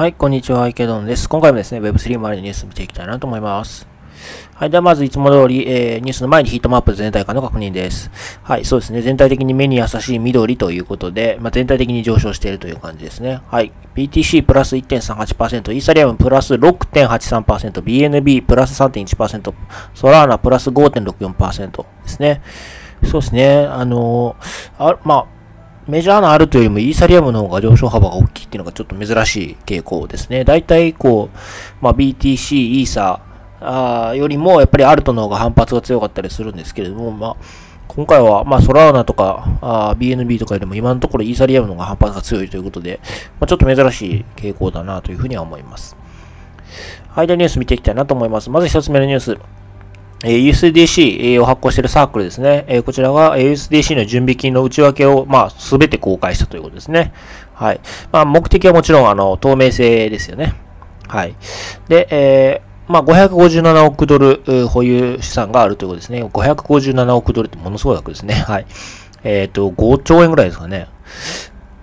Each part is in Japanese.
はい、こんにちは、池ドンです。今回もですね、Web3 周りのニュース見ていきたいなと思います。はい。では、まず、いつも通り、えー、ニュースの前にヒートマップ全体感の確認です。はい。そうですね。全体的に目に優しい緑ということで、まあ、全体的に上昇しているという感じですね。はい。BTC プラス1.38%、イーサリアムプラス6.83%、BNB プラス3.1%、ソラーナプラス5.64%ですね。そうですね。あのー、あ、まあ、メジャーなあるというよりもイーサリアムの方が上昇幅が大きいっていうのがちょっと珍しい傾向ですね。大体こう、まあ、BTC、イーサあよりもやっぱりアルトの方が反発が強かったりするんですけれども、まあ、今回は、まあ、ソラーナとかあ BNB とかよりも今のところイーサリアムの方が反発が強いということで、まあ、ちょっと珍しい傾向だなというふうには思います。はい、でニュース見ていきたいなと思います。まず一つ目のニュース。え USDC を発行しているサークルですね。えこちらが USDC の準備金の内訳を、まあ、すべて公開したということですね。はい。まあ、目的はもちろん、あの、透明性ですよね。はい。で、えー、まあ、557億ドル保有資産があるということですね。557億ドルってものすごい額ですね。はい。えっ、ー、と、5兆円ぐらいですかね。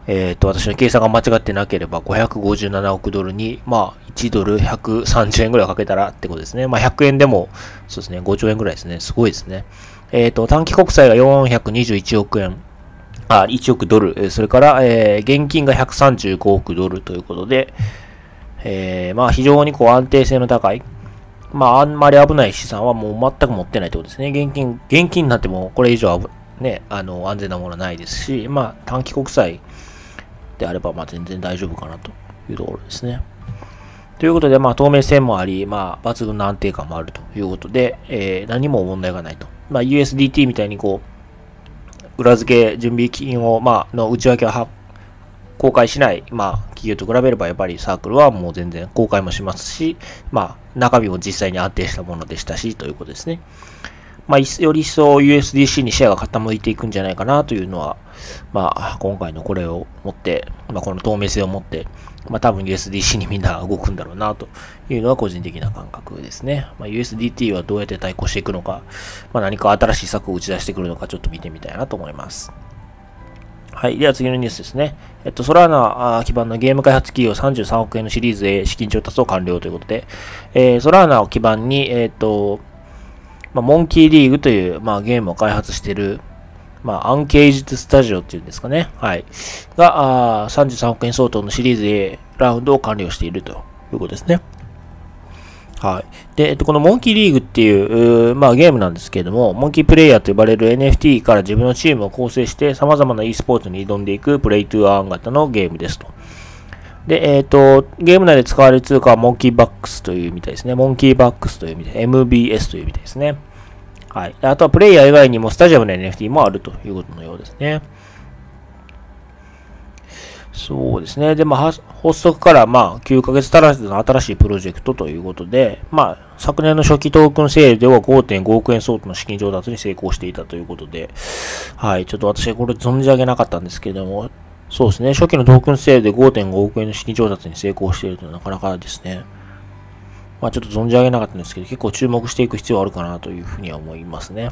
えっ、ー、と、私の計算が間違ってなければ、557億ドルに、まあ、1ドル130円ぐらいかけたらってことですね。まあ、100円でも、そうですね、5兆円ぐらいですね。すごいですね。えっ、ー、と、短期国債が421億円。あ、1億ドル。それから、えー、現金が135億ドルということで、えー、まあ、非常にこう安定性の高い。まあ、あんまり危ない資産はもう全く持ってないということですね。現金、現金になってもこれ以上ね、あの、安全なものはないですし、まあ、短期国債であれば、まあ、全然大丈夫かなというところですね。ということで、まあ、透明性もあり、まあ、抜群の安定感もあるということで、えー、何も問題がないと。まあ、USDT みたいにこう、裏付け準備金を、まあ、の内訳は公開しない、まあ、企業と比べれば、やっぱりサークルはもう全然公開もしますし、まあ、中身も実際に安定したものでしたし、ということですね。まあ、より一層 USDC にシェアが傾いていくんじゃないかなというのは、まあ、今回のこれを持って、まあ、この透明性を持って、まあ、多分 USDC にみんな動くんだろうなというのは個人的な感覚ですね。まあ、USDT はどうやって対抗していくのか、まあ、何か新しい策を打ち出してくるのかちょっと見てみたいなと思います。はい。では次のニュースですね。えっと、ソラーナ基盤のゲーム開発企業33億円のシリーズへ資金調達を完了ということで、えー、ソラーナを基盤に、えっと、まあ、モンキーリーグという、まあ、ゲームを開発している、まあ、アンケージスタジオっていうんですかね。はい。が、あ33億円相当のシリーズ A ラウンドを完了しているということですね。はい。で、えっと、このモンキーリーグっていう、うまあゲームなんですけれども、モンキープレイヤーと呼ばれる NFT から自分のチームを構成して様々な e スポーツに挑んでいくプレイトゥーアーン型のゲームですと。で、えっ、ー、と、ゲーム内で使われる通貨はモンキーバックスというみたいですね。モンキーバックスという意味で、MBS というみたいですね。はい。あとはプレイヤー以外にもスタジアムの NFT もあるということのようですね。そうですね。で、まあ、発足からまあ9ヶ月足らずの新しいプロジェクトということで、まあ、昨年の初期トークンセールでは5.5億円相当の資金調達に成功していたということで、はい。ちょっと私はこれ存じ上げなかったんですけれども、そうですね。初期のトークンセールで5.5億円の資金調達に成功しているというのはなかなかですね。まあちょっと存じ上げなかったんですけど、結構注目していく必要あるかなというふうには思いますね。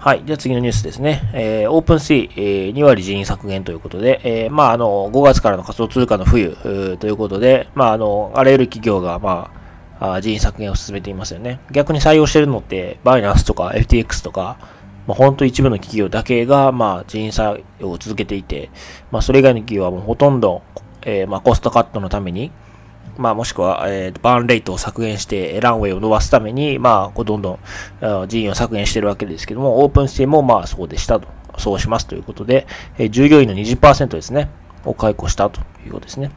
はい。では次のニュースですね。えー、オープンシー、えー、2割人員削減ということで、えー、まあ、あの、5月からの仮想通貨の冬ということで、まあ、あの、あらゆる企業が、まあ、あ人員削減を進めていますよね。逆に採用してるのって、バイナンスとか FTX とか、まあ、本当一部の企業だけが、まあ、人員採用を続けていて、まあ、それ以外の企業はもうほとんど、えー、まあ、コストカットのために、まあ、もしくは、えー、バーンレートを削減して、ランウェイを伸ばすために、まあ、こうどんどん人員を削減してるわけですけども、オープンスティも、まあ、そうでしたと。そうしますということで、えー、従業員の20%ですね、を解雇したということですね。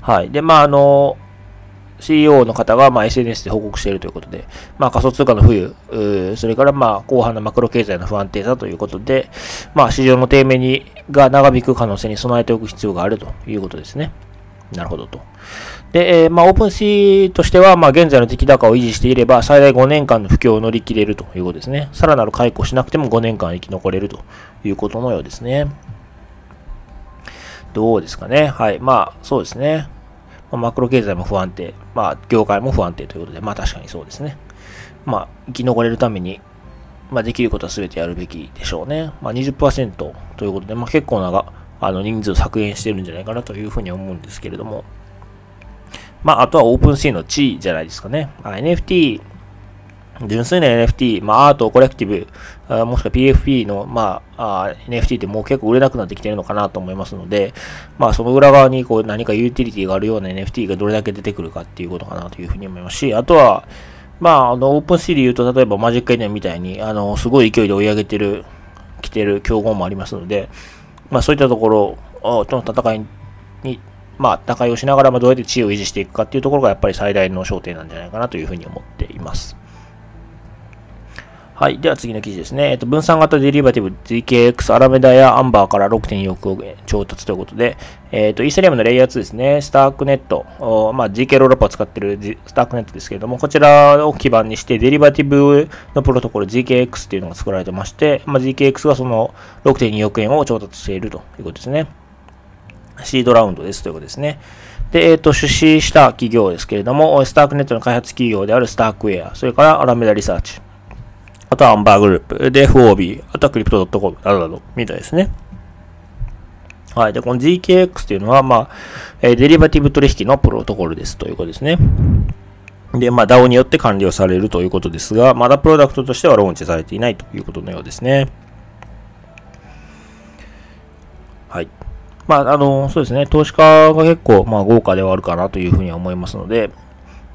はい。で、まあ、あの、CEO の方が、まあ、SNS で報告しているということで、まあ、仮想通貨の冬、それから、まあ、後半のマクロ経済の不安定さということで、まあ、市場の低迷にが長引く可能性に備えておく必要があるということですね。なるほどと。で、えー、まあ、オープンシーとしては、まあ、現在の出来高を維持していれば、最大5年間の不況を乗り切れるということですね。さらなる解雇しなくても5年間生き残れるということのようですね。どうですかね。はい。まあ、そうですね。まあ、マクロ経済も不安定。まあ、業界も不安定ということで、まあ、確かにそうですね。まあ、生き残れるために、まあ、できることは全てやるべきでしょうね。まあ、20%ということで、まあ、結構なあの人数を削減してるんじゃないかなというふうに思うんですけれども、まあ、あとはオープンシーの地位じゃないですかね。ま、NFT、純粋な NFT、まあ、アート、コレクティブ、あもしくは PFP の、まあ、あ NFT ってもう結構売れなくなってきてるのかなと思いますので、まあ、その裏側にこう何かユーティリティがあるような NFT がどれだけ出てくるかっていうことかなというふうに思いますし、あとは、まあ、あの、 OpenSea で言うと、例えば Magic Eden みたいに、あの、すごい勢いで追い上げてる、来てる競合もありますので、まあ、そういったところとの戦いに、まあ、戦いをしながら、まどうやって地位を維持していくかっていうところが、やっぱり最大の焦点なんじゃないかなというふうに思っています。はい。では次の記事ですね。えっと、分散型デリバティブ ZKX アラメダやアンバーから6.4億円調達ということで、えっと、イーサリアムのレイヤー2ですね。スタークネット、まあ、GK ロールアップを使っているスタークネットですけれども、こちらを基盤にしてデリバティブのプロトコル ZKX っていうのが作られてまして、まあ、ZKX がその6.2億円を調達しているということですね。シードラウンドですということですね。で、えっ、ー、と、出資した企業ですけれども、スタークネットの開発企業であるスタークウェア、それからアラメダリサーチ、あとはアンバーグループ、で、FOB、あとはクリプト .com などなど、みたいですね。はい。で、この GKX っていうのは、まあ、えデリバティブ取引のプロトコルですということですね。で、まあ、DAO によって管理をされるということですが、まだプロダクトとしてはローンチされていないということのようですね。はい。まあ、あの、そうですね。投資家が結構、まあ、豪華ではあるかなというふうには思いますので、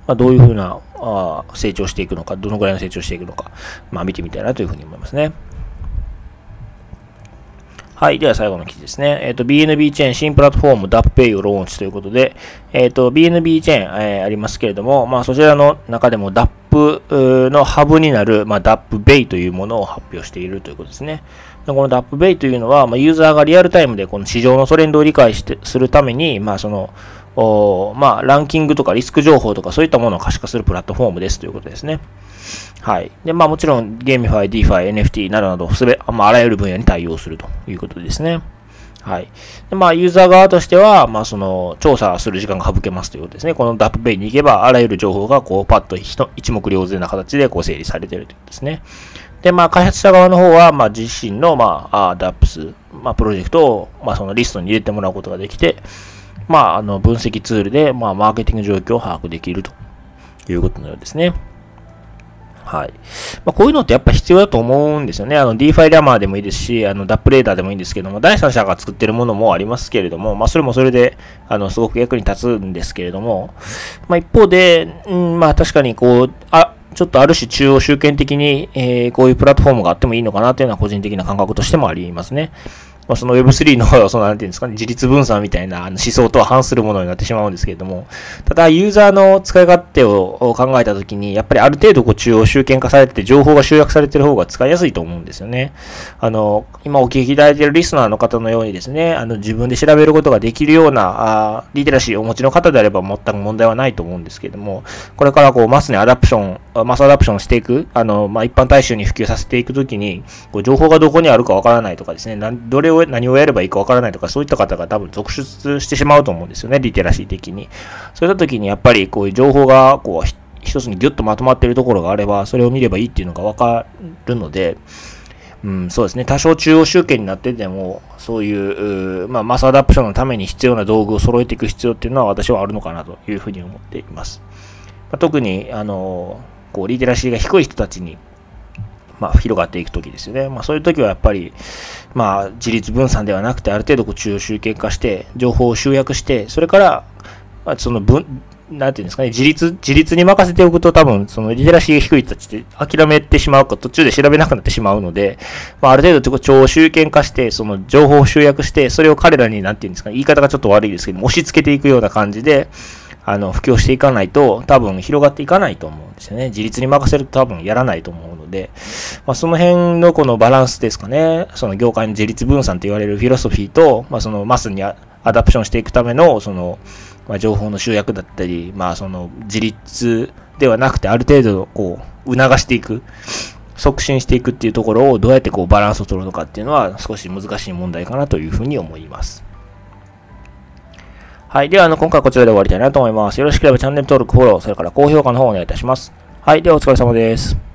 まあ、どういうふうなあ成長していくのか、どのぐらいの成長していくのか、まあ、見てみたいなというふうに思いますね。はい。では最後の記事ですね。えっ、ー、と、BNB チェーン新プラットフォーム DAppBay をローンチということで、えっ、ー、と、BNB チェーン、えー、ありますけれども、まあ、そちらの中でも DAP のハブになる、まあ、DAPBay というものを発表しているということですね。この DAPBay というのは、まあ、ユーザーがリアルタイムでこの市場のトレンドを理解してするために、まあ、その、おまあ、ランキングとかリスク情報とかそういったものを可視化するプラットフォームですということですね。はい。で、まあもちろん GameFi、DeFi、NFT などなど、すべ、まあ、あらゆる分野に対応するということですね。はい。で、まあ、ユーザー側としては、まあ、その、調査する時間が省けますということですね。この DAPPay に行けば、あらゆる情報が、こう、パッと一目瞭然な形で、こう、整理されているということですね。で、まあ、開発者側の方は、まあ、自身の、まあ、DAPS、まあ、プロジェクトを、まあ、そのリストに入れてもらうことができて、まあ、あの、分析ツールで、まあ、マーケティング状況を把握できるということのようですね。はい。まあ、こういうのってやっぱ必要だと思うんですよね。あの、DeFi ラマーでもいいですし、あの、ダップレーダーでもいいんですけども、第三者が作ってるものもありますけれども、まあ、それもそれで、あの、すごく役に立つんですけれども、まあ、一方で、うん、まあ、確かにこう、あ、ちょっとある種中央集権的に、えー、こういうプラットフォームがあってもいいのかなというのは個人的な感覚としてもありますね。まあ、その Web3 の、その、なんていうんですかね、自立分散みたいな思想とは反するものになってしまうんですけれども、ただ、ユーザーの使い勝手を考えたときに、やっぱりある程度こう中央集権化されてて、情報が集約されてる方が使いやすいと思うんですよね。あの、今お聞きいただいているリスナーの方のようにですね、あの、自分で調べることができるような、あリテラシーをお持ちの方であれば全く問題はないと思うんですけれども、これからこう、 mass に adoption、mass adoption していく、あの、まあ、一般大衆に普及させていくときに、こう情報がどこにあるかわからないとかですね、どれを、何をやればいいかわからないとか、そういった方が多分続出してしまうと思うんですよね、リテラシー的に。そういった時にやっぱりこういう情報がこう一つにギュッとまとまっているところがあれば、それを見ればいいっていうのがわかるので、うん、そうですね。多少中央集権になってても、そういう、まあ、 mass adoption のために必要な道具を揃えていく必要っていうのは私はあるのかなというふうに思っています。まあ、特に、あの、こう、リテラシーが低い人たちに、まあ、広がっていくときですよね。まあ、そういうときはやっぱり、まあ、自立分散ではなくて、ある程度こう中央集権化して、情報を集約して、それから、まあ、その分、なんていうんですかね、自立、自立に任せておくと多分、そのリテラシーが低い人たちって諦めてしまうか、途中で調べなくなってしまうので、まあ、ある程度超集権化して、その情報を集約して、それを彼らに、なんていうんですかね、言い方がちょっと悪いですけど、押し付けていくような感じで、あの、布教していかないと、多分広がっていかないと思うんですよね。自立に任せると多分やらないと思うので、まあ、その辺のこのバランスですかね。その業界の自立分散と言われるフィロソフィーと、まあ、そのマスにアダプションしていくための、その、まあ、情報の集約だったり、まあ、その自立ではなくて、ある程度、こう、促していく。促進していくっていうところをどうやってこうバランスを取るのかっていうのは少し難しい問題かなというふうに思います。はい。では、あの、今回はこちらで終わりたいなと思います。よろしければチャンネル登録、フォロー、それから高評価の方をお願いいたします。はい。では、お疲れ様です。